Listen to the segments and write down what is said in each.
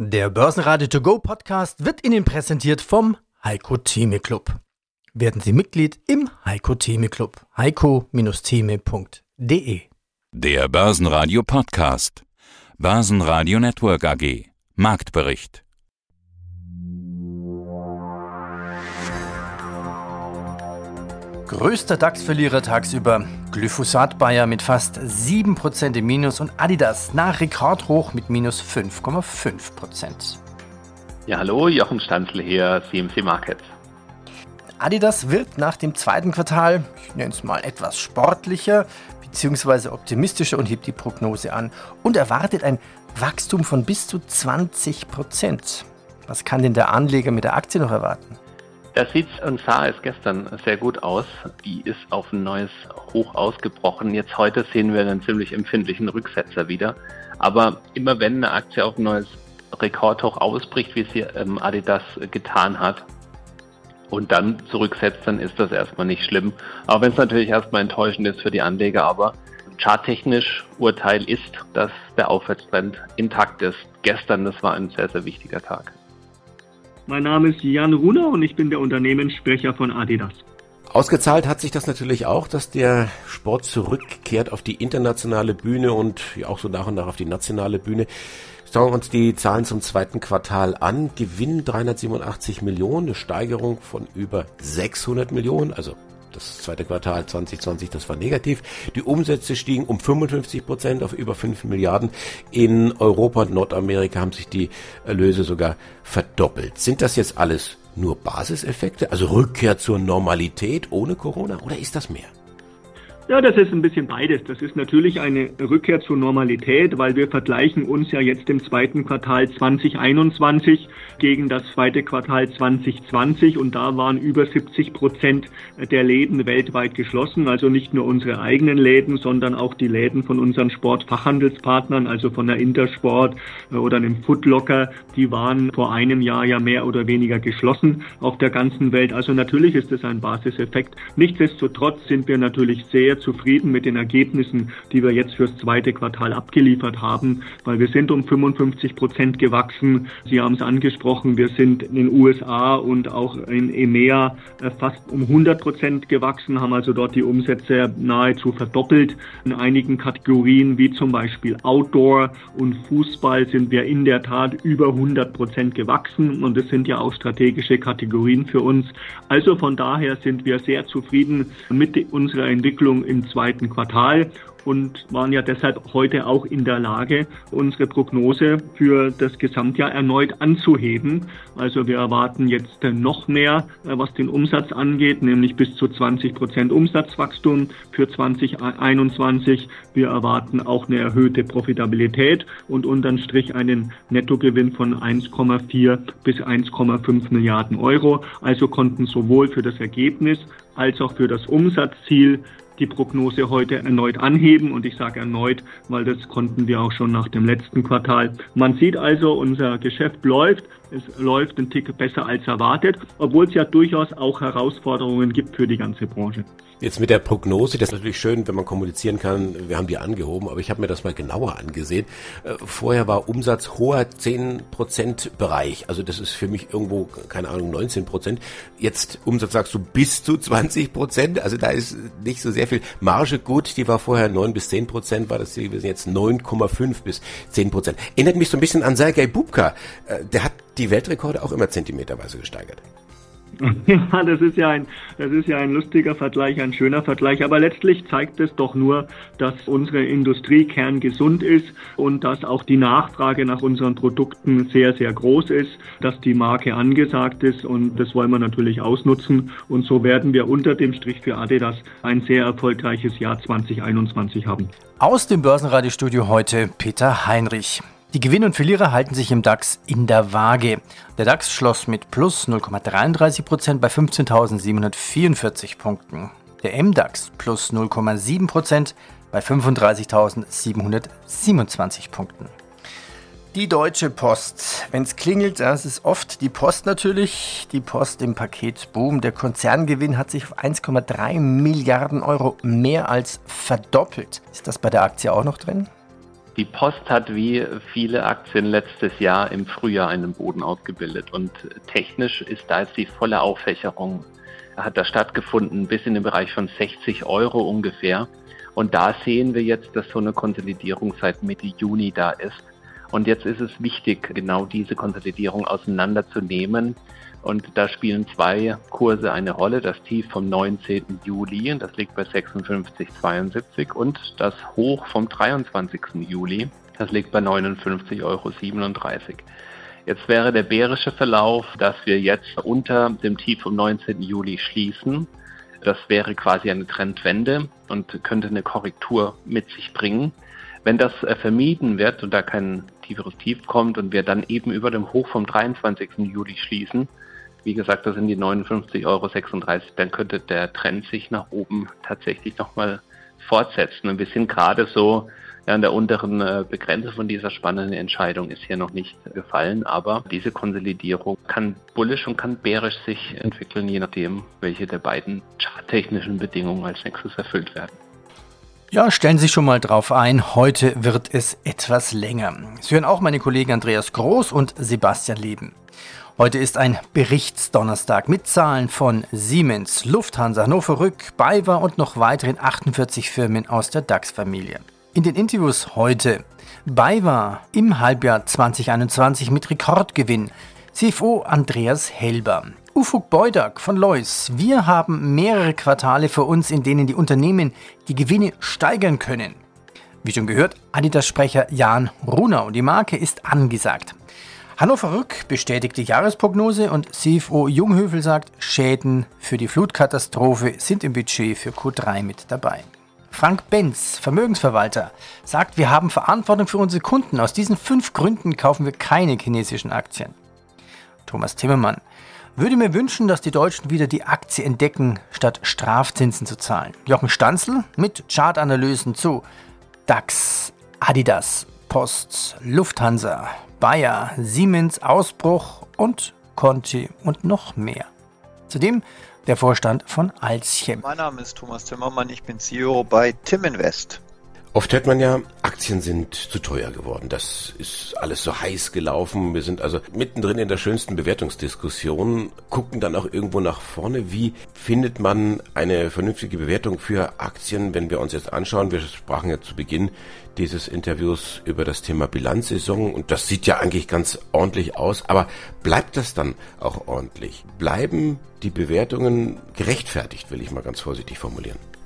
Der Börsenradio To Go Podcast wird Ihnen präsentiert vom Heiko Theme Club. Werden Sie Mitglied im Heiko Theme Club. heiko-theme.de Der Börsenradio Podcast. Börsenradio Network AG. Marktbericht. Größter DAX-Verlierer tagsüber. Glyphosat Bayer mit fast 7% im Minus und Adidas nach Rekordhoch mit minus 5,5%. Ja, hallo, Jochen Stanzl hier, CMC Markets. Adidas wird nach dem zweiten Quartal, ich nenne es mal etwas sportlicher bzw. optimistischer und hebt die Prognose an und erwartet ein Wachstum von bis zu 20%. Was kann denn der Anleger mit der Aktie noch erwarten? Das sieht und sah es gestern sehr gut aus. Die ist auf ein neues Hoch ausgebrochen. Jetzt heute sehen wir einen ziemlich empfindlichen Rücksetzer wieder. Aber immer wenn eine Aktie auf ein neues Rekordhoch ausbricht, wie es hier ähm, Adidas getan hat, und dann zurücksetzt, dann ist das erstmal nicht schlimm. Auch wenn es natürlich erstmal enttäuschend ist für die Anleger, aber charttechnisch Urteil ist, dass der Aufwärtstrend intakt ist. Gestern, das war ein sehr, sehr wichtiger Tag. Mein Name ist Jan Runer und ich bin der Unternehmenssprecher von Adidas. Ausgezahlt hat sich das natürlich auch, dass der Sport zurückkehrt auf die internationale Bühne und auch so nach und nach auf die nationale Bühne. Schauen wir uns die Zahlen zum zweiten Quartal an. Gewinn 387 Millionen, eine Steigerung von über 600 Millionen, also das zweite Quartal 2020, das war negativ. Die Umsätze stiegen um 55 Prozent auf über 5 Milliarden. In Europa und Nordamerika haben sich die Erlöse sogar verdoppelt. Sind das jetzt alles nur Basiseffekte, also Rückkehr zur Normalität ohne Corona oder ist das mehr? Ja, das ist ein bisschen beides. Das ist natürlich eine Rückkehr zur Normalität, weil wir vergleichen uns ja jetzt im zweiten Quartal 2021 gegen das zweite Quartal 2020 und da waren über 70 Prozent der Läden weltweit geschlossen. Also nicht nur unsere eigenen Läden, sondern auch die Läden von unseren Sportfachhandelspartnern, also von der Intersport oder einem Footlocker. Die waren vor einem Jahr ja mehr oder weniger geschlossen auf der ganzen Welt. Also natürlich ist es ein Basiseffekt. Nichtsdestotrotz sind wir natürlich sehr zufrieden mit den Ergebnissen, die wir jetzt fürs zweite Quartal abgeliefert haben, weil wir sind um 55 Prozent gewachsen. Sie haben es angesprochen, wir sind in den USA und auch in EMEA äh, fast um 100 Prozent gewachsen, haben also dort die Umsätze nahezu verdoppelt. In einigen Kategorien wie zum Beispiel Outdoor und Fußball sind wir in der Tat über 100 Prozent gewachsen und es sind ja auch strategische Kategorien für uns. Also von daher sind wir sehr zufrieden mit unserer Entwicklung im zweiten Quartal und waren ja deshalb heute auch in der Lage, unsere Prognose für das Gesamtjahr erneut anzuheben. Also wir erwarten jetzt noch mehr, äh, was den Umsatz angeht, nämlich bis zu 20 Prozent Umsatzwachstum für 2021. Wir erwarten auch eine erhöhte Profitabilität und unterm Strich einen Nettogewinn von 1,4 bis 1,5 Milliarden Euro. Also konnten sowohl für das Ergebnis als auch für das Umsatzziel die Prognose heute erneut anheben. Und ich sage erneut, weil das konnten wir auch schon nach dem letzten Quartal. Man sieht also, unser Geschäft läuft. Es läuft ein Tick besser als erwartet, obwohl es ja durchaus auch Herausforderungen gibt für die ganze Branche. Jetzt mit der Prognose, das ist natürlich schön, wenn man kommunizieren kann, wir haben die angehoben, aber ich habe mir das mal genauer angesehen. Äh, vorher war Umsatz hoher 10% Bereich, also das ist für mich irgendwo, keine Ahnung, 19%. Jetzt Umsatz sagst du bis zu 20%, also da ist nicht so sehr viel Marge gut, die war vorher 9 bis 10%, war das hier jetzt 9,5 bis 10%. Erinnert mich so ein bisschen an Sergei Bubka, äh, der hat die Weltrekorde auch immer zentimeterweise gesteigert. Ja, das ist ja ein, das ist ja ein lustiger Vergleich, ein schöner Vergleich. Aber letztlich zeigt es doch nur, dass unsere Industrie kerngesund ist und dass auch die Nachfrage nach unseren Produkten sehr, sehr groß ist, dass die Marke angesagt ist und das wollen wir natürlich ausnutzen. Und so werden wir unter dem Strich für Adidas ein sehr erfolgreiches Jahr 2021 haben. Aus dem Börsenradiostudio heute Peter Heinrich. Die Gewinn- und Verlierer halten sich im DAX in der Waage. Der DAX schloss mit plus 0,33% bei 15.744 Punkten. Der MDAX plus 0,7% bei 35.727 Punkten. Die Deutsche Post. Wenn es klingelt, das ist oft die Post natürlich. Die Post im Paket Boom. Der Konzerngewinn hat sich auf 1,3 Milliarden Euro mehr als verdoppelt. Ist das bei der Aktie auch noch drin? Die Post hat wie viele Aktien letztes Jahr im Frühjahr einen Boden ausgebildet und technisch ist da jetzt die volle Auffächerung hat da stattgefunden bis in den Bereich von 60 Euro ungefähr. Und da sehen wir jetzt, dass so eine Konsolidierung seit Mitte Juni da ist. Und jetzt ist es wichtig, genau diese Konsolidierung auseinanderzunehmen. Und da spielen zwei Kurse eine Rolle. Das Tief vom 19. Juli, das liegt bei 56,72 und das Hoch vom 23. Juli, das liegt bei 59,37 Euro. Jetzt wäre der bärische Verlauf, dass wir jetzt unter dem Tief vom 19. Juli schließen. Das wäre quasi eine Trendwende und könnte eine Korrektur mit sich bringen. Wenn das äh, vermieden wird und da kein Tief kommt und wir dann eben über dem Hoch vom 23. Juli schließen, wie gesagt, das sind die 59,36 Euro, dann könnte der Trend sich nach oben tatsächlich nochmal fortsetzen. Und wir sind gerade so ja, an der unteren äh, Begrenzung von dieser spannenden Entscheidung ist hier noch nicht gefallen, aber diese Konsolidierung kann bullisch und kann bärisch sich entwickeln, je nachdem, welche der beiden charttechnischen Bedingungen als nächstes erfüllt werden. Ja, stellen Sie sich schon mal drauf ein, heute wird es etwas länger. Sie hören auch meine Kollegen Andreas Groß und Sebastian Leben. Heute ist ein Berichtsdonnerstag mit Zahlen von Siemens, Lufthansa, Hannover Rück, BayWa und noch weiteren 48 Firmen aus der DAX-Familie. In den Interviews heute BayWa im Halbjahr 2021 mit Rekordgewinn, CFO Andreas Helber. Ufuk Beudak von Lois. Wir haben mehrere Quartale vor uns, in denen die Unternehmen die Gewinne steigern können. Wie schon gehört, Adidas-Sprecher Jan Runer und die Marke ist angesagt. Hannover Rück bestätigt die Jahresprognose und CFO Junghöfel sagt, Schäden für die Flutkatastrophe sind im Budget für Q3 mit dabei. Frank Benz, Vermögensverwalter, sagt, wir haben Verantwortung für unsere Kunden. Aus diesen fünf Gründen kaufen wir keine chinesischen Aktien. Thomas Timmermann würde mir wünschen, dass die Deutschen wieder die Aktie entdecken, statt Strafzinsen zu zahlen. Jochen Stanzel mit Chartanalysen zu DAX, Adidas, Post, Lufthansa, Bayer, Siemens, Ausbruch und Conti und noch mehr. Zudem der Vorstand von Alzchem. Mein Name ist Thomas Zimmermann, ich bin CEO bei Tim Invest. Oft hört man ja, Aktien sind zu teuer geworden. Das ist alles so heiß gelaufen. Wir sind also mittendrin in der schönsten Bewertungsdiskussion, gucken dann auch irgendwo nach vorne. Wie findet man eine vernünftige Bewertung für Aktien, wenn wir uns jetzt anschauen? Wir sprachen ja zu Beginn dieses Interviews über das Thema Bilanzsaison und das sieht ja eigentlich ganz ordentlich aus. Aber bleibt das dann auch ordentlich? Bleiben die Bewertungen gerechtfertigt, will ich mal ganz vorsichtig formulieren?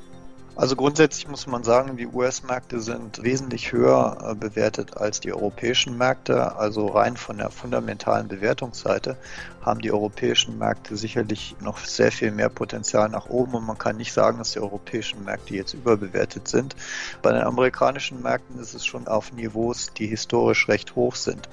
Also grundsätzlich muss man sagen, die US-Märkte sind wesentlich höher äh, bewertet als die europäischen Märkte. Also rein von der fundamentalen Bewertungsseite haben die europäischen Märkte sicherlich noch sehr viel mehr Potenzial nach oben und man kann nicht sagen, dass die europäischen Märkte jetzt überbewertet sind. Bei den amerikanischen Märkten ist es schon auf Niveaus, die historisch recht hoch sind.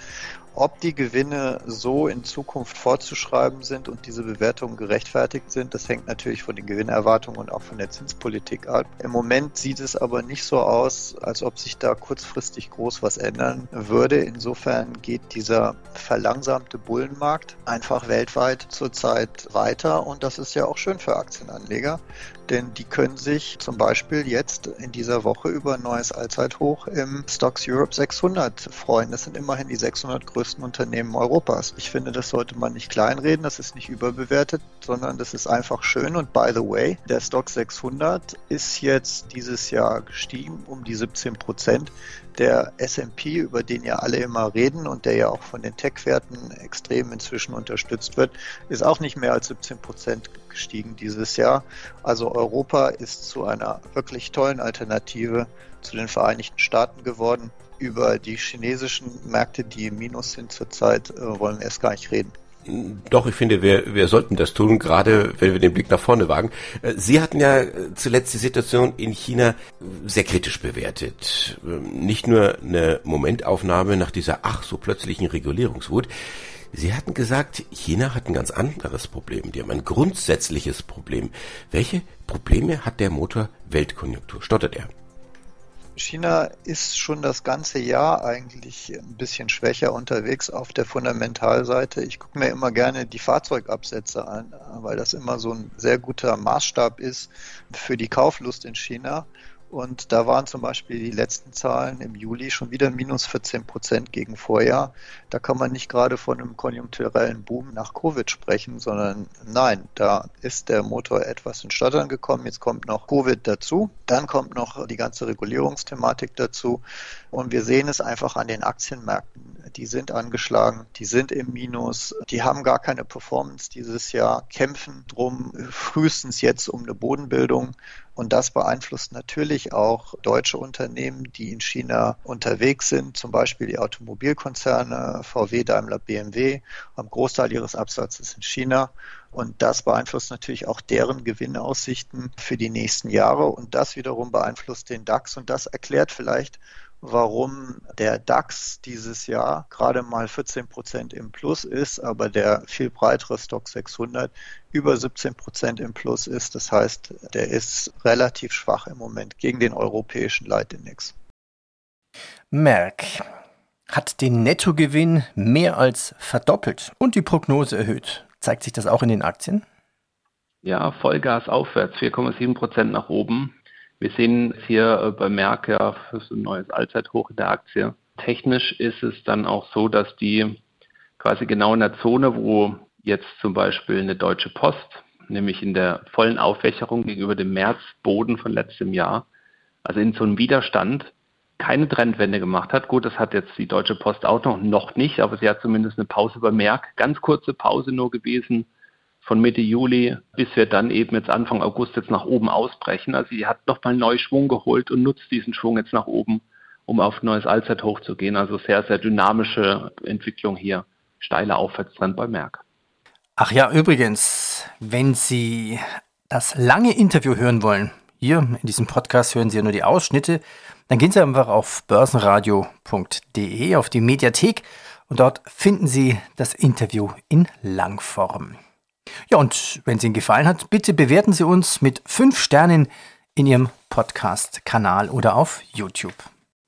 Ob die Gewinne so in Zukunft fortzuschreiben sind und diese Bewertungen gerechtfertigt sind, das hängt natürlich von den Gewinnerwartungen und auch von der Zinspolitik ab. Im Moment sieht es aber nicht so aus, als ob sich da kurzfristig groß was ändern würde. Insofern geht dieser verlangsamte Bullenmarkt einfach weltweit zurzeit weiter und das ist ja auch schön für Aktienanleger, denn die können sich zum Beispiel jetzt in dieser Woche über ein neues Allzeithoch im Stocks Europe 600 freuen. Das sind immerhin die 600 größten Unternehmen Europas. Ich finde, das sollte man nicht kleinreden, das ist nicht überbewertet, sondern das ist einfach schön. Und by the way, der Stock 600 ist jetzt dieses Jahr gestiegen um die 17 Prozent der S&P, über den ja alle immer reden und der ja auch von den Tech-Werten extrem inzwischen unterstützt wird, ist auch nicht mehr als 17 Prozent gestiegen dieses Jahr. Also Europa ist zu einer wirklich tollen Alternative zu den Vereinigten Staaten geworden. Über die chinesischen Märkte, die im Minus sind zurzeit, äh, wollen wir erst gar nicht reden. Doch, ich finde, wir, wir sollten das tun, gerade wenn wir den Blick nach vorne wagen. Äh, Sie hatten ja zuletzt die Situation in China sehr kritisch bewertet. Ähm, nicht nur eine Momentaufnahme nach dieser ach so plötzlichen Regulierungswut. Sie hatten gesagt, China hat ein ganz anderes Problem. Die haben ein grundsätzliches Problem. Welche Probleme hat der Motor Weltkonjunktur? Stottert er? China ist schon das ganze Jahr eigentlich ein bisschen schwächer unterwegs auf der Fundamentalseite. Ich gucke mir immer gerne die Fahrzeugabsätze an, weil das immer so ein sehr guter Maßstab ist für die Kauflust in China. Und da waren zum Beispiel die letzten Zahlen im Juli schon wieder minus 14 Prozent gegen Vorjahr. Da kann man nicht gerade von einem konjunkturellen Boom nach Covid sprechen, sondern nein, da ist der Motor etwas in Stottern gekommen. Jetzt kommt noch Covid dazu. Dann kommt noch die ganze Regulierungsthematik dazu. Und wir sehen es einfach an den Aktienmärkten. Die sind angeschlagen, die sind im Minus, die haben gar keine Performance dieses Jahr, kämpfen drum frühestens jetzt um eine Bodenbildung. Und das beeinflusst natürlich auch deutsche Unternehmen, die in China unterwegs sind, zum Beispiel die Automobilkonzerne VW, Daimler, BMW, haben Großteil ihres Absatzes in China. Und das beeinflusst natürlich auch deren Gewinnaussichten für die nächsten Jahre. Und das wiederum beeinflusst den DAX. Und das erklärt vielleicht, warum der DAX dieses Jahr gerade mal 14 Prozent im Plus ist, aber der viel breitere Stock 600 über 17 Prozent im Plus ist. Das heißt, der ist relativ schwach im Moment gegen den europäischen Leitindex. Merck hat den Nettogewinn mehr als verdoppelt und die Prognose erhöht. Zeigt sich das auch in den Aktien? Ja, Vollgas aufwärts, 4,7 Prozent nach oben. Wir sehen hier äh, bei Merck ja ein neues Allzeithoch in der Aktie. Technisch ist es dann auch so, dass die quasi genau in der Zone, wo jetzt zum Beispiel eine Deutsche Post, nämlich in der vollen Aufwächerung gegenüber dem Märzboden von letztem Jahr, also in so einem Widerstand, keine Trendwende gemacht hat. Gut, das hat jetzt die Deutsche Post auch noch, noch nicht, aber sie hat zumindest eine Pause bei Merck, ganz kurze Pause nur gewesen, von Mitte Juli, bis wir dann eben jetzt Anfang August jetzt nach oben ausbrechen. Also sie hat nochmal neu Schwung geholt und nutzt diesen Schwung jetzt nach oben, um auf neues Allzeithoch zu gehen. Also sehr, sehr dynamische Entwicklung hier. Steiler Aufwärtstrend bei Merck. Ach ja, übrigens, wenn Sie das lange Interview hören wollen, hier in diesem Podcast hören Sie ja nur die Ausschnitte, dann gehen Sie einfach auf börsenradio.de auf die Mediathek und dort finden Sie das Interview in Langform. Ja, und wenn es Ihnen gefallen hat, bitte bewerten Sie uns mit fünf Sternen in Ihrem Podcast-Kanal oder auf YouTube.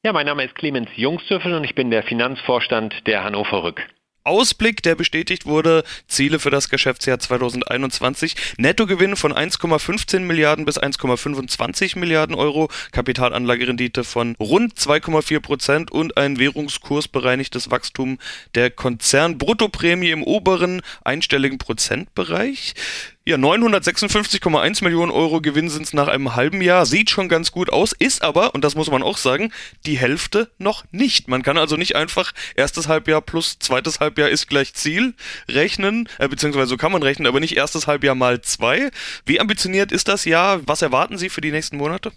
Ja, mein Name ist Clemens Jungstöffel und ich bin der Finanzvorstand der Hannover Rück. Ausblick, der bestätigt wurde, Ziele für das Geschäftsjahr 2021, Nettogewinn von 1,15 Milliarden bis 1,25 Milliarden Euro, Kapitalanlagerendite von rund 2,4 Prozent und ein währungskursbereinigtes Wachstum der Konzernbruttoprämie im oberen einstelligen Prozentbereich. Ja, 956,1 Millionen Euro Gewinn sind es nach einem halben Jahr. Sieht schon ganz gut aus, ist aber, und das muss man auch sagen, die Hälfte noch nicht. Man kann also nicht einfach erstes Halbjahr plus zweites Halbjahr ist gleich Ziel rechnen, äh, beziehungsweise so kann man rechnen, aber nicht erstes Halbjahr mal zwei. Wie ambitioniert ist das Jahr? Was erwarten Sie für die nächsten Monate?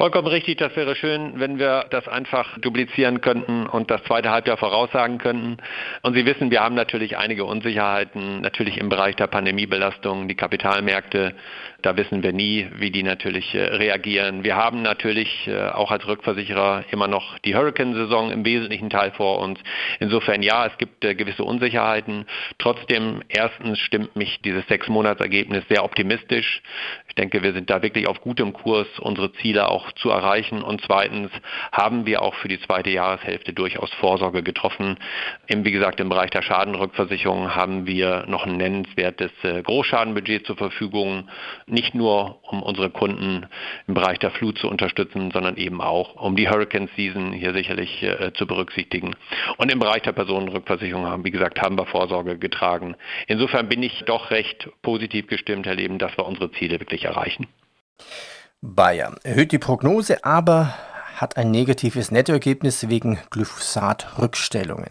Vollkommen richtig, das wäre schön, wenn wir das einfach duplizieren könnten und das zweite Halbjahr voraussagen könnten. Und Sie wissen, wir haben natürlich einige Unsicherheiten, natürlich im Bereich der Pandemiebelastung, die Kapitalmärkte da wissen wir nie, wie die natürlich äh, reagieren. Wir haben natürlich äh, auch als Rückversicherer immer noch die Hurricane-Saison im wesentlichen Teil vor uns. Insofern ja, es gibt äh, gewisse Unsicherheiten. Trotzdem, erstens stimmt mich dieses Sechs-Monats-Ergebnis sehr optimistisch. Ich denke, wir sind da wirklich auf gutem Kurs, unsere Ziele auch zu erreichen. Und zweitens haben wir auch für die zweite Jahreshälfte durchaus Vorsorge getroffen. Im, wie gesagt, im Bereich der Schadenrückversicherung haben wir noch ein nennenswertes Großschadenbudget zur Verfügung nicht nur um unsere Kunden im Bereich der Flut zu unterstützen, sondern eben auch um die Hurricane Season hier sicherlich äh, zu berücksichtigen. Und im Bereich der Personenrückversicherung haben, wie gesagt, haben wir Vorsorge getragen. Insofern bin ich doch recht positiv gestimmt, Herr Leben, dass wir unsere Ziele wirklich erreichen. Bayer erhöht die Prognose, aber hat ein negatives Nettoergebnis wegen Glyphosat-Rückstellungen.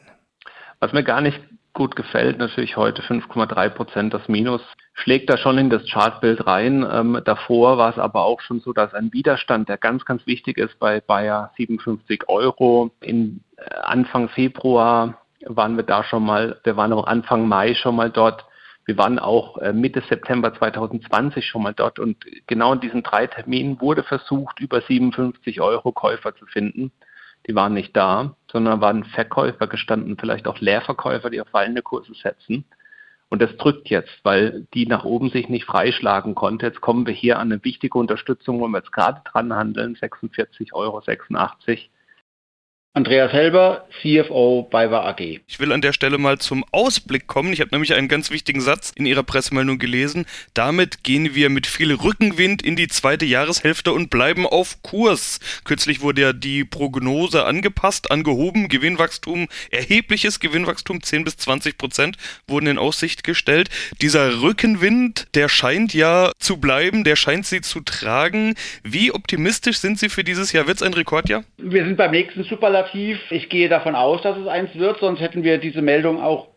Was mir gar nicht gut gefällt. Natürlich heute 5,3 Prozent das Minus. Schlägt da schon in das Chartbild rein. Ähm, davor war es aber auch schon so, dass ein Widerstand, der ganz, ganz wichtig ist bei Bayer 57 Euro. In äh, Anfang Februar waren wir da schon mal, wir waren auch Anfang Mai schon mal dort. Wir waren auch äh, Mitte September 2020 schon mal dort und genau in diesen drei Terminen wurde versucht, über 57 Euro Käufer zu finden die waren nicht da, sondern waren Verkäufer gestanden, vielleicht auch Leerverkäufer, die auf fallende Kurse setzen. Und das drückt jetzt, weil die nach oben sich nicht freischlagen konnte. Jetzt kommen wir hier an eine wichtige Unterstützung, wo wir jetzt gerade dran handeln, 46,86 Euro. Andreas Helber, CFO BayWa AG. Ich will an der Stelle mal zum Ausblick kommen. Ich habe nämlich einen ganz wichtigen Satz in Ihrer Pressemeldung gelesen. Damit gehen wir mit viel Rückenwind in die zweite Jahreshälfte und bleiben auf Kurs. Kürzlich wurde ja die Prognose angepasst, angehoben. Gewinnwachstum, erhebliches Gewinnwachstum, 10 bis 20 Prozent wurden in Aussicht gestellt. Dieser Rückenwind, der scheint ja zu bleiben, der scheint Sie zu tragen. Wie optimistisch sind Sie für dieses Jahr? Wird es ein Rekordjahr? Wir sind beim nächsten Superlativ relativ. Ich gehe davon aus, dass es eins wird, sonst hätten wir diese Meldung auch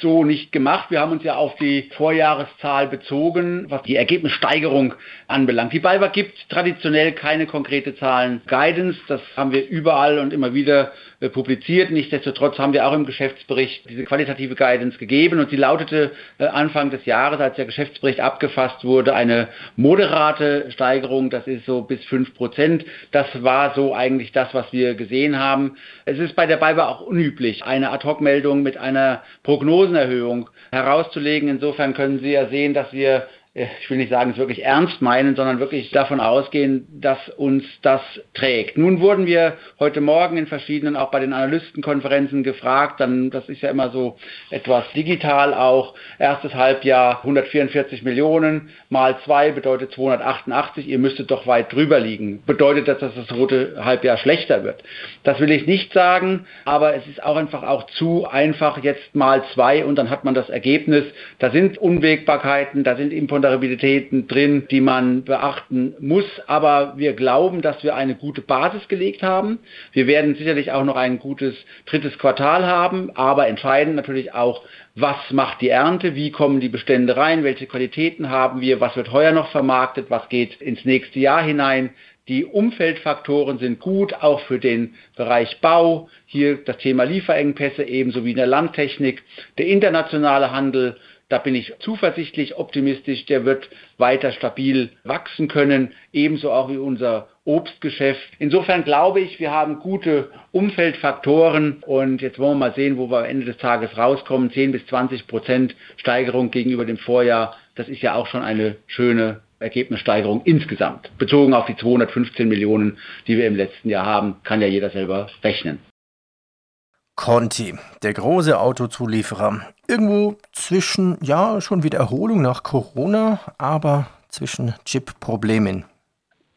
so nicht gemacht. Wir haben uns ja auf die Vorjahreszahl bezogen, was die Ergebnissteigerung anbelangt. Die BayWa gibt traditionell keine konkrete Zahlen Guidance. Das haben wir überall und immer wieder publiziert. Nichtsdestotrotz haben wir auch im Geschäftsbericht diese qualitative Guidance gegeben und sie lautete äh, Anfang des Jahres, als der Geschäftsbericht abgefasst wurde, eine moderate Steigerung. Das ist so bis fünf Prozent. Das war so eigentlich das, was wir gesehen haben. Es ist bei der BayWa auch unüblich, eine Ad-Hoc-Meldung mit einer Prognose Prognosenerhöhung herauszulegen. Insofern können Sie ja sehen, dass wir ich will nicht sagen, es wirklich ernst meinen, sondern wirklich davon ausgehen, dass uns das trägt. Nun wurden wir heute Morgen in verschiedenen, auch bei den Analystenkonferenzen gefragt, dann, das ist ja immer so etwas digital auch, erstes Halbjahr 144 Millionen mal zwei bedeutet 288, ihr müsstet doch weit drüber liegen. Bedeutet das, dass das rote Halbjahr schlechter wird? Das will ich nicht sagen, aber es ist auch einfach auch zu einfach jetzt mal zwei und dann hat man das Ergebnis. Da sind Unwägbarkeiten, da sind Imponenten Ponderabilitäten drin, die man beachten muss. Aber wir glauben, dass wir eine gute Basis gelegt haben. Wir werden sicherlich auch noch ein gutes drittes Quartal haben, aber entscheidend natürlich auch, was macht die Ernte, wie kommen die Bestände rein, welche Qualitäten haben wir, was wird heuer noch vermarktet, was geht ins nächste Jahr hinein. Die Umfeldfaktoren sind gut, auch für den Bereich Bau. Hier das Thema Lieferengpässe ebenso wie in der Landtechnik. Der internationale Handel da bin ich zuversichtlich optimistisch, der wird weiter stabil wachsen können, ebenso auch wie unser Obstgeschäft. Insofern glaube ich, wir haben gute Umfeldfaktoren und jetzt wollen wir mal sehen, wo wir am Ende des Tages rauskommen. 10 bis 20 Prozent Steigerung gegenüber dem Vorjahr, das ist ja auch schon eine schöne Ergebnissteigerung insgesamt. Bezogen auf die 215 Millionen, die wir im letzten Jahr haben, kann ja jeder selber rechnen. Conti, der große Autozulieferer. Irgendwo zwischen, ja, schon wieder Erholung nach Corona, aber zwischen Chip-Problemen.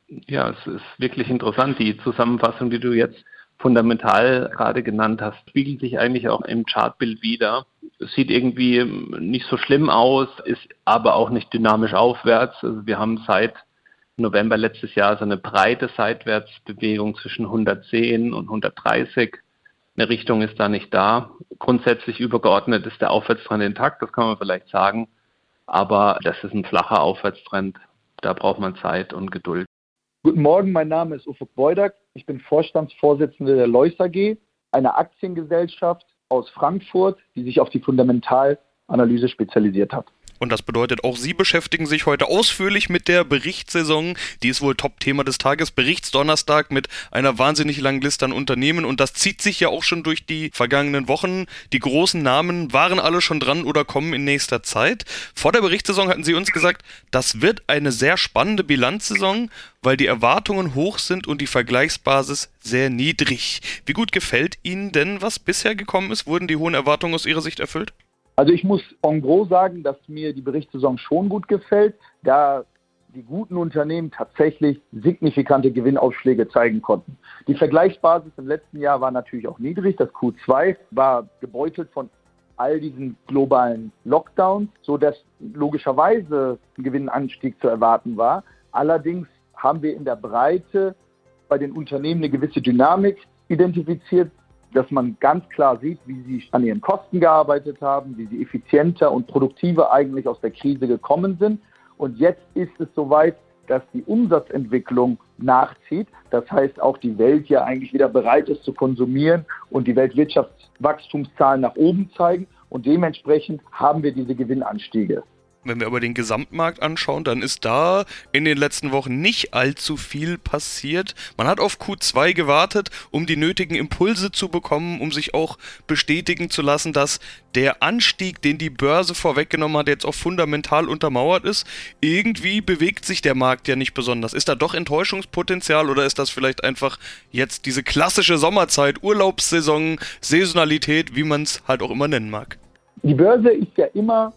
Ja, es ist wirklich interessant. Die Zusammenfassung, die du jetzt fundamental gerade genannt hast, spiegelt sich eigentlich auch im Chartbild wieder. Es sieht irgendwie nicht so schlimm aus, ist aber auch nicht dynamisch aufwärts. Also wir haben seit November letztes Jahr so eine breite Seitwärtsbewegung zwischen 110 und 130 eine Richtung ist da nicht da. Grundsätzlich übergeordnet ist der Aufwärtstrend intakt, das kann man vielleicht sagen. Aber das ist ein flacher Aufwärtstrend. Da braucht man Zeit und Geduld. Guten Morgen, mein Name ist Ufuk Beudak. Ich bin Vorstandsvorsitzender der Leus AG, einer Aktiengesellschaft aus Frankfurt, die sich auf die Fundamentalanalyse spezialisiert hat. Und das bedeutet, auch Sie beschäftigen sich heute ausführlich mit der Berichtssaison. Die ist wohl Top-Thema des Tages. Berichtsdonnerstag mit einer wahnsinnig langen Liste an Unternehmen. Und das zieht sich ja auch schon durch die vergangenen Wochen. Die großen Namen waren alle schon dran oder kommen in nächster Zeit. Vor der Berichtssaison hatten Sie uns gesagt, das wird eine sehr spannende Bilanzsaison, weil die Erwartungen hoch sind und die Vergleichsbasis sehr niedrig. Wie gut gefällt Ihnen denn, was bisher gekommen ist? Wurden die hohen Erwartungen aus Ihrer Sicht erfüllt? Also ich muss en gros sagen, dass mir die Berichtssaison schon gut gefällt, da die guten Unternehmen tatsächlich signifikante Gewinnausschläge zeigen konnten. Die Vergleichsbasis im letzten Jahr war natürlich auch niedrig. Das Q2 war gebeutelt von all diesen globalen Lockdowns, sodass logischerweise ein Gewinnanstieg zu erwarten war. Allerdings haben wir in der Breite bei den Unternehmen eine gewisse Dynamik identifiziert, dass man ganz klar sieht, wie sie an ihren Kosten gearbeitet haben, wie sie effizienter und produktiver eigentlich aus der Krise gekommen sind. Und jetzt ist es soweit, dass die Umsatzentwicklung nachzieht. Das heißt, auch die Welt ja eigentlich wieder bereit ist zu konsumieren und die Weltwirtschaftswachstumszahlen nach oben zeigen. Und dementsprechend haben wir diese Gewinnanstiege. Wenn wir aber den Gesamtmarkt anschauen, dann ist da in den letzten Wochen nicht allzu viel passiert. Man hat auf Q2 gewartet, um die nötigen Impulse zu bekommen, um sich auch bestätigen zu lassen, dass der Anstieg, den die Börse vorweggenommen hat, jetzt auch fundamental untermauert ist. Irgendwie bewegt sich der Markt ja nicht besonders. Ist da doch Enttäuschungspotenzial oder ist das vielleicht einfach jetzt diese klassische Sommerzeit, Urlaubssaison, Saisonalität, wie man es halt auch immer nennen mag? Die Börse ist ja immer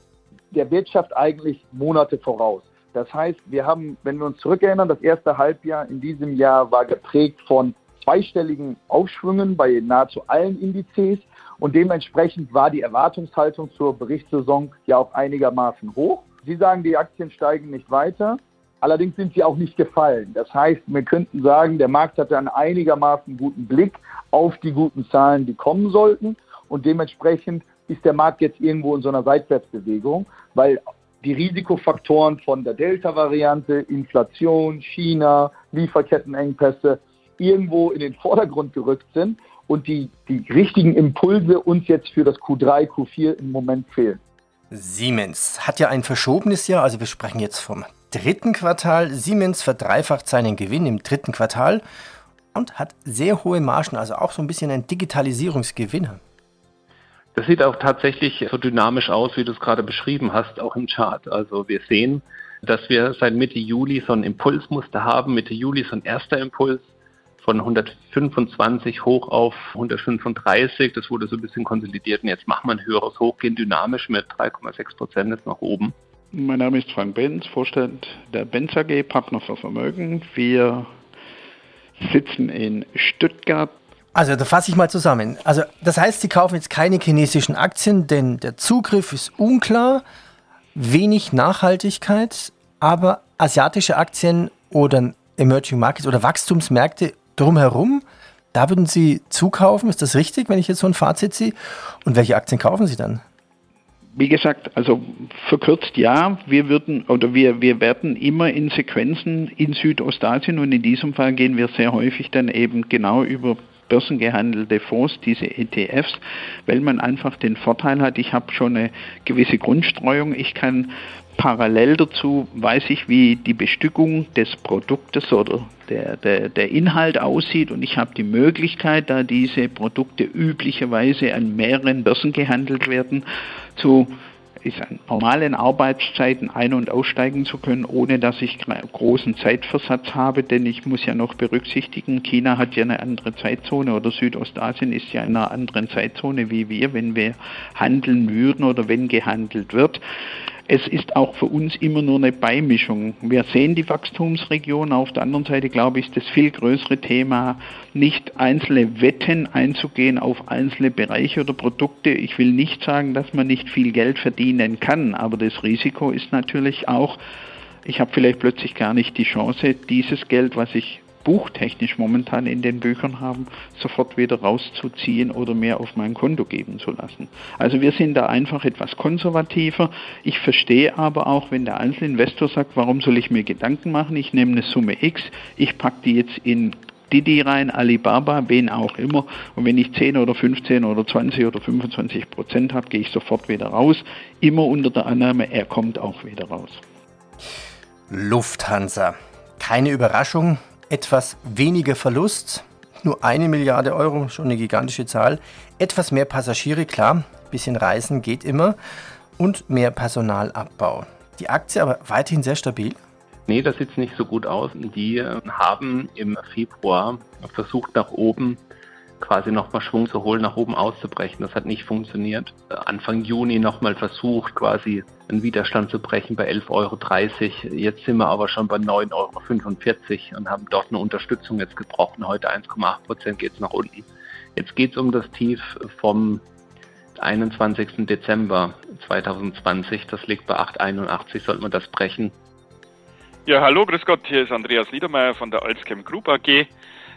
der Wirtschaft eigentlich Monate voraus. Das heißt, wir haben, wenn wir uns zurückerinnern, das erste Halbjahr in diesem Jahr war geprägt von zweistelligen Aufschwüngen bei nahezu allen Indizes und dementsprechend war die Erwartungshaltung zur Berichtssaison ja auch einigermaßen hoch. Sie sagen, die Aktien steigen nicht weiter. Allerdings sind sie auch nicht gefallen. Das heißt, wir könnten sagen, der Markt hatte einen einigermaßen guten Blick auf die guten Zahlen, die kommen sollten. Und dementsprechend ist der Markt jetzt irgendwo in so einer Seitwärtsbewegung, weil die Risikofaktoren von der Delta-Variante, Inflation, China, Lieferkettenengpässe irgendwo in den Vordergrund gerückt sind und die, die richtigen Impulse uns jetzt für das Q3, Q4 im Moment fehlen. Siemens hat ja ein verschobenes Jahr, also wir sprechen jetzt vom dritten Quartal. Siemens verdreifacht seinen Gewinn im dritten Quartal und hat sehr hohe Margen, also auch so ein bisschen ein Digitalisierungsgewinner. Das sieht auch tatsächlich so dynamisch aus, wie du es gerade beschrieben hast, auch im Chart. Also wir sehen, dass wir seit Mitte Juli so ein Impulsmuster haben. Mitte Juli so ein erster Impuls von 125 hoch auf 135. Das wurde so ein bisschen konsolidiert und jetzt machen wir ein höheres Hochgehen dynamisch mit 3,6 Prozent jetzt nach oben. Mein Name ist Frank Benz, Vorstand der Benz AG, Partner für Vermögen. Wir sitzen in Stuttgart, also, da fasse ich mal zusammen. Also, das heißt, Sie kaufen jetzt keine chinesischen Aktien, denn der Zugriff ist unklar, wenig Nachhaltigkeit, aber asiatische Aktien oder Emerging Markets oder Wachstumsmärkte drumherum, da würden Sie zukaufen. Ist das richtig, wenn ich jetzt so ein Fazit ziehe? Und welche Aktien kaufen Sie dann? Wie gesagt, also verkürzt ja, wir würden oder wir, wir werden immer in Sequenzen in Südostasien und in diesem Fall gehen wir sehr häufig dann eben genau über börsengehandelte Fonds, diese ETFs, weil man einfach den Vorteil hat, ich habe schon eine gewisse Grundstreuung, ich kann parallel dazu weiß ich, wie die Bestückung des Produktes oder der, der, der Inhalt aussieht. Und ich habe die Möglichkeit, da diese Produkte üblicherweise an mehreren Börsen gehandelt werden, zu ist an normalen Arbeitszeiten ein- und aussteigen zu können, ohne dass ich großen Zeitversatz habe, denn ich muss ja noch berücksichtigen, China hat ja eine andere Zeitzone oder Südostasien ist ja in einer anderen Zeitzone wie wir, wenn wir handeln würden oder wenn gehandelt wird es ist auch für uns immer nur eine Beimischung. Wir sehen die Wachstumsregion, auf der anderen Seite glaube ich, ist das viel größere Thema, nicht einzelne Wetten einzugehen auf einzelne Bereiche oder Produkte. Ich will nicht sagen, dass man nicht viel Geld verdienen kann, aber das Risiko ist natürlich auch, ich habe vielleicht plötzlich gar nicht die Chance, dieses Geld, was ich buchtechnisch momentan in den Büchern haben, sofort wieder rauszuziehen oder mehr auf mein Konto geben zu lassen. Also wir sind da einfach etwas konservativer. Ich verstehe aber auch, wenn der Einzelinvestor sagt, warum soll ich mir Gedanken machen? Ich nehme eine Summe X, ich packe die jetzt in Didi rein, Alibaba, wen auch immer. Und wenn ich 10 oder 15 oder 20 oder 25 Prozent habe, gehe ich sofort wieder raus. Immer unter der Annahme, er kommt auch wieder raus. Lufthansa. Keine Überraschung, etwas weniger Verlust, nur eine Milliarde Euro, schon eine gigantische Zahl, etwas mehr Passagiere, klar, bisschen Reisen geht immer und mehr Personalabbau. Die Aktie aber weiterhin sehr stabil. Nee, das sieht nicht so gut aus. Die haben im Februar versucht, nach oben quasi nochmal Schwung zu holen, nach oben auszubrechen. Das hat nicht funktioniert. Anfang Juni nochmal versucht, quasi einen Widerstand zu brechen bei 11,30 Euro. Jetzt sind wir aber schon bei 9,45 Euro und haben dort eine Unterstützung jetzt gebrochen. Heute 1,8 Prozent geht es nach unten. Jetzt geht es um das Tief vom 21. Dezember 2020. Das liegt bei 8,81. Sollte man das brechen? Ja, hallo, grüß Gott. Hier ist Andreas Niedermeyer von der Alzchem Group AG.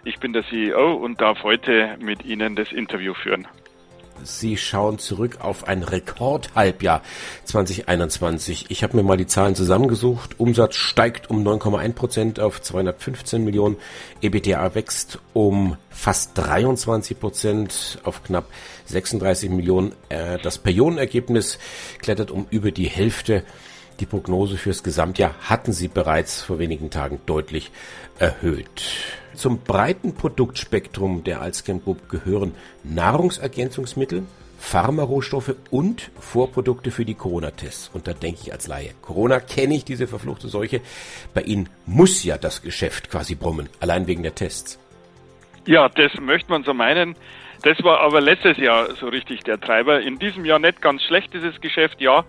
Ich bin der CEO und darf heute mit Ihnen das Interview führen. Sie schauen zurück auf ein Rekordhalbjahr 2021. Ich habe mir mal die Zahlen zusammengesucht. Umsatz steigt um 9,1 Prozent auf 215 Millionen. EBTA wächst um fast 23 Prozent auf knapp 36 Millionen. Äh, das Periodenergebnis klettert um über die Hälfte Die Prognose fürs Gesamtjahr hatten sie bereits vor wenigen Tagen deutlich erhöht. Zum breiten Produktspektrum der Alzchem Group gehören Nahrungsergänzungsmittel, Pharmarohstoffe und Vorprodukte für die Corona-Tests. Und da denke ich als Laie, Corona kenne ich diese verfluchte Seuche. Bei Ihnen muss ja das Geschäft quasi brummen, allein wegen der Tests. Ja, das möchte man so meinen. Das war aber letztes Jahr so richtig der Treiber. In diesem Jahr nicht ganz schlecht, dieses Geschäft, ja.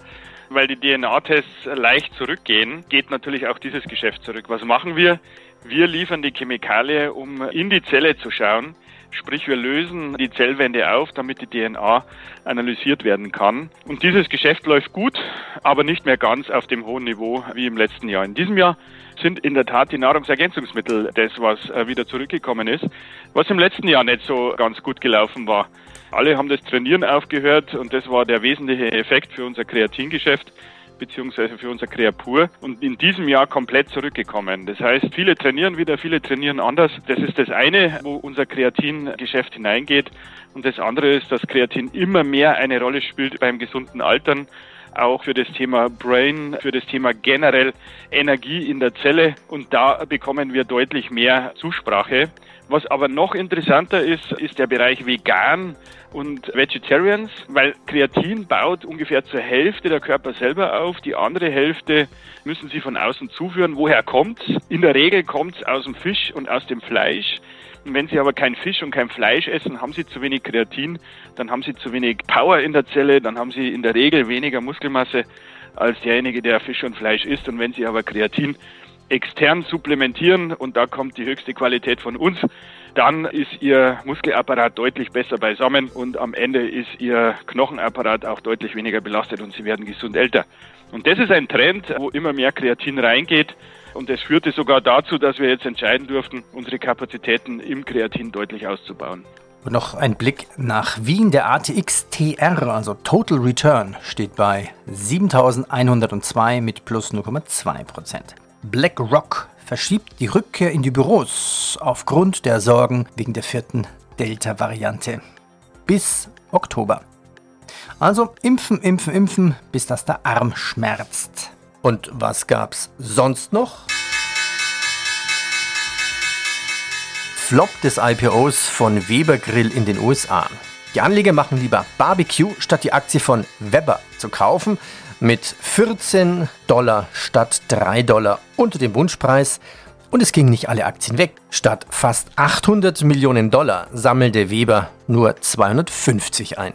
Weil die DNA-Tests leicht zurückgehen, geht natürlich auch dieses Geschäft zurück. Was machen wir? Wir liefern die Chemikalie, um in die Zelle zu schauen. Sprich, wir lösen die Zellwände auf, damit die DNA analysiert werden kann. Und dieses Geschäft läuft gut, aber nicht mehr ganz auf dem hohen Niveau wie im letzten Jahr. In diesem Jahr sind in der Tat die Nahrungsergänzungsmittel das, was äh, wieder zurückgekommen ist, was im letzten Jahr nicht so ganz gut gelaufen war. Alle haben das Trainieren aufgehört und das war der wesentliche Effekt für unser Kreatingeschäft beziehungsweise für unser Kreapur und in diesem Jahr komplett zurückgekommen. Das heißt, viele trainieren wieder, viele trainieren anders. Das ist das eine, wo unser Kreatingeschäft hineingeht. Und das andere ist, dass Kreatin immer mehr eine Rolle spielt beim gesunden Altern auch für das Thema Brain, für das Thema generell Energie in der Zelle. Und da bekommen wir deutlich mehr Zusprache. Was aber noch interessanter ist, ist der Bereich Vegan und Vegetarians, weil Kreatin baut ungefähr zur Hälfte der Körper selber auf, die andere Hälfte müssen sie von außen zuführen. Woher kommt's? In der Regel kommt's aus dem Fisch und aus dem Fleisch. Wenn Sie aber kein Fisch und kein Fleisch essen, haben Sie zu wenig Kreatin, dann haben Sie zu wenig Power in der Zelle, dann haben Sie in der Regel weniger Muskelmasse als derjenige, der Fisch und Fleisch isst. Und wenn Sie aber Kreatin extern supplementieren und da kommt die höchste Qualität von uns, dann ist Ihr Muskelapparat deutlich besser beisammen und am Ende ist Ihr Knochenapparat auch deutlich weniger belastet und Sie werden gesund älter. Und das ist ein Trend, wo immer mehr Kreatin reingeht. Und das führte sogar dazu, dass wir jetzt entscheiden durften, unsere Kapazitäten im Kreatin deutlich auszubauen. Und noch ein Blick nach Wien. Der ATX TR, also Total Return, steht bei 7102 mit plus 0,2 Prozent. BlackRock verschiebt die Rückkehr in die Büros aufgrund der Sorgen wegen der vierten Delta-Variante bis Oktober. Also impfen, impfen, impfen, bis das der Arm schmerzt. Und was gab's sonst noch? Flop des IPOs von Weber Grill in den USA. Die Anleger machen lieber Barbecue, statt die Aktie von Weber zu kaufen mit 14 Dollar statt 3 Dollar unter dem Wunschpreis. Und es gingen nicht alle Aktien weg. Statt fast 800 Millionen Dollar sammelte Weber nur 250 ein.